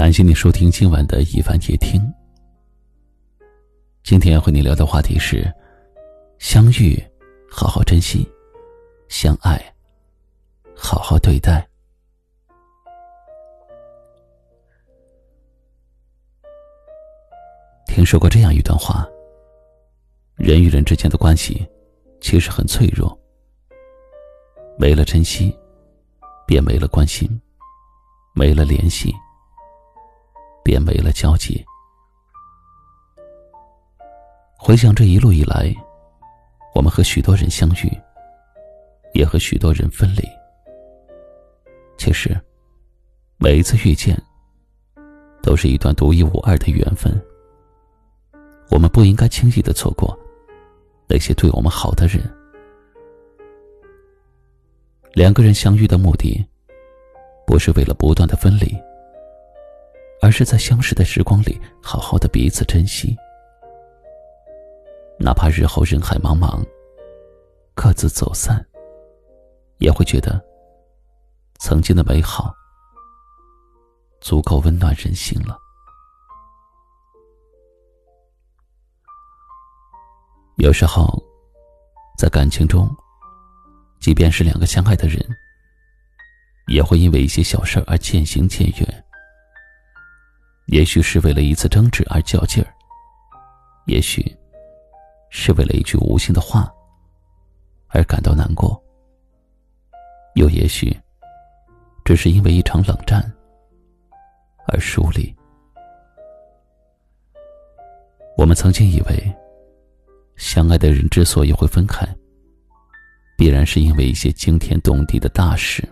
感谢你收听今晚的一番夜听。今天要和你聊的话题是：相遇，好好珍惜；相爱，好好对待。听说过这样一段话：人与人之间的关系其实很脆弱，没了珍惜，便没了关心，没了联系。便没了交集。回想这一路以来，我们和许多人相遇，也和许多人分离。其实，每一次遇见，都是一段独一无二的缘分。我们不应该轻易的错过那些对我们好的人。两个人相遇的目的，不是为了不断的分离。而是在相识的时光里，好好的彼此珍惜，哪怕日后人海茫茫，各自走散，也会觉得曾经的美好足够温暖人心了。有时候，在感情中，即便是两个相爱的人，也会因为一些小事而渐行渐远。也许是为了一次争执而较劲儿，也许是为了一句无心的话而感到难过，又也许只是因为一场冷战而疏离。我们曾经以为，相爱的人之所以会分开，必然是因为一些惊天动地的大事，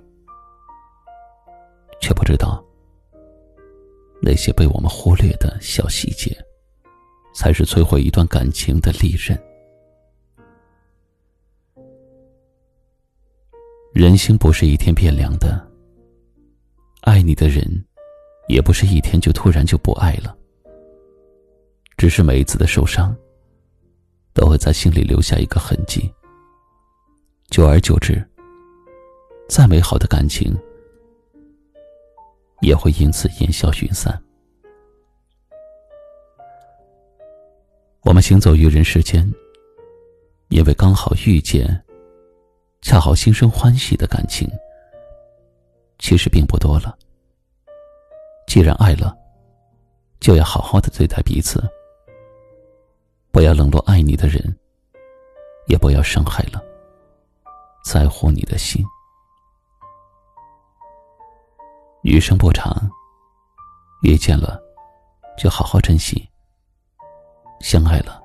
却不知道。那些被我们忽略的小细节，才是摧毁一段感情的利刃。人心不是一天变凉的，爱你的人，也不是一天就突然就不爱了。只是每一次的受伤，都会在心里留下一个痕迹。久而久之，再美好的感情。也会因此烟消云散。我们行走于人世间，因为刚好遇见，恰好心生欢喜的感情，其实并不多了。既然爱了，就要好好的对待彼此，不要冷落爱你的人，也不要伤害了在乎你的心。余生不长，遇见了，就好好珍惜；相爱了，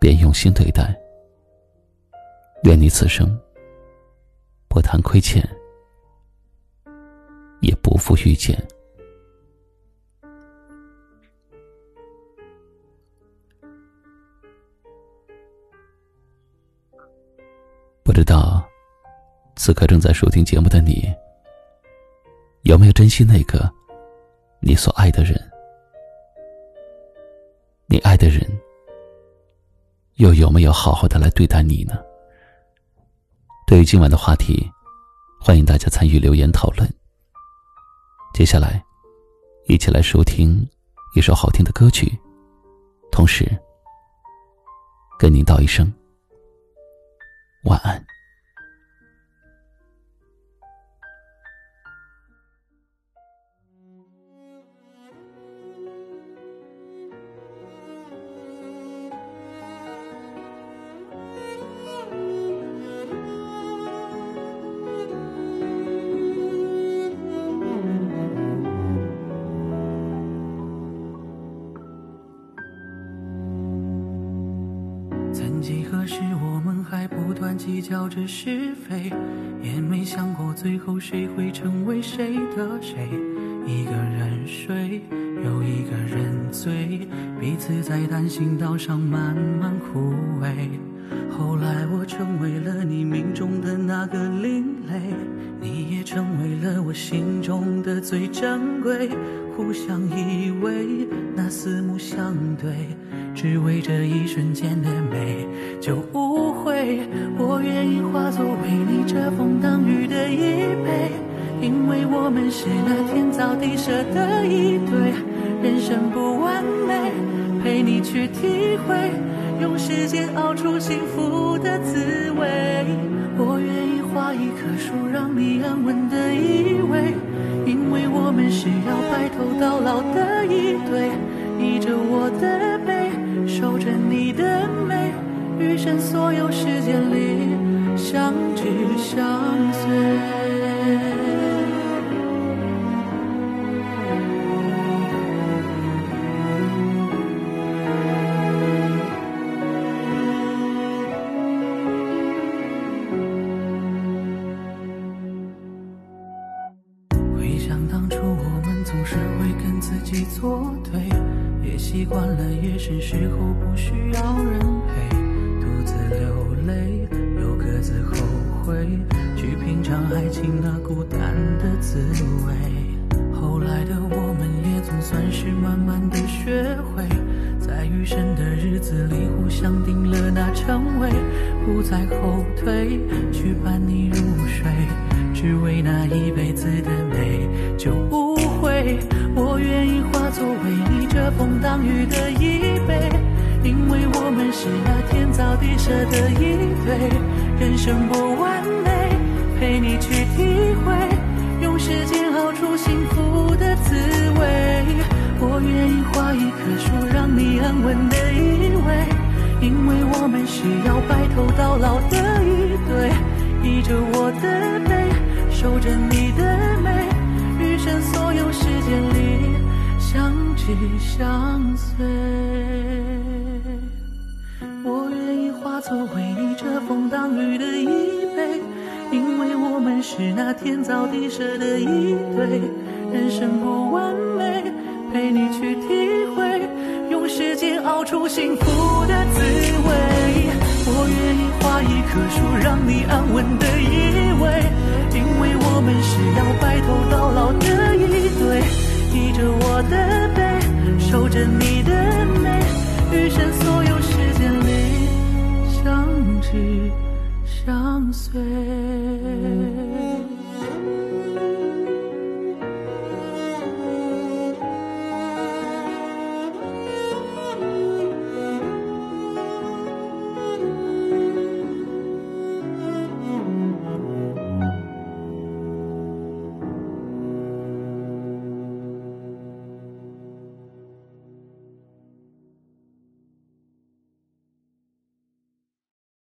便用心对待。愿你此生不谈亏欠，也不负遇见。不知道，此刻正在收听节目的你。有没有珍惜那个你所爱的人？你爱的人又有没有好好的来对待你呢？对于今晚的话题，欢迎大家参与留言讨论。接下来，一起来收听一首好听的歌曲，同时跟您道一声晚安。几何时，我们还不断计较着是非，也没想过最后谁会成为谁的谁。一个人睡，又一个人醉，彼此在单行道上慢慢枯萎。后来我成为了你命中的那个另类，你也成为了我心中的最珍贵。互相依偎，那四目相对。只为这一瞬间的美，就无悔。我愿意化作为你遮风挡雨的依偎，因为我们是那天造地设的一对，人生不完美，陪你去体会，用时间熬出幸福的滋味。我愿意画一棵树，让你安稳的依偎，因为我们是要白头到老的一对，依着我的背，生所有时间里相知相随。回想当初，我们总是会跟自己作对，也习惯了夜深时候不需要去品尝爱情那孤单的滋味。后来的我们也总算是慢慢的学会，在余生的日子里互相定了那称谓，不再后退，去伴你入睡。只为那一辈子的美，就不悔。我愿意化作为你遮风挡雨的依偎，因为我们是那天造地设的一对。人生不完美，陪你去体会，用时间熬出幸福的滋味。我愿意画一棵树，让你安稳的依偎，因为我们是要白头到老的一对，依着我的背。守着你的美，余生所有时间里相知相随。我愿意化作为你遮风挡雨的依偎，因为我们是那天造地设的一对。人生不完美，陪你去体会，用时间熬出幸福的滋味。我愿意画一棵树，让你安稳的依偎。因为我们是要白头到老的一对，依着我的背，守着你的美，余生所有是相随。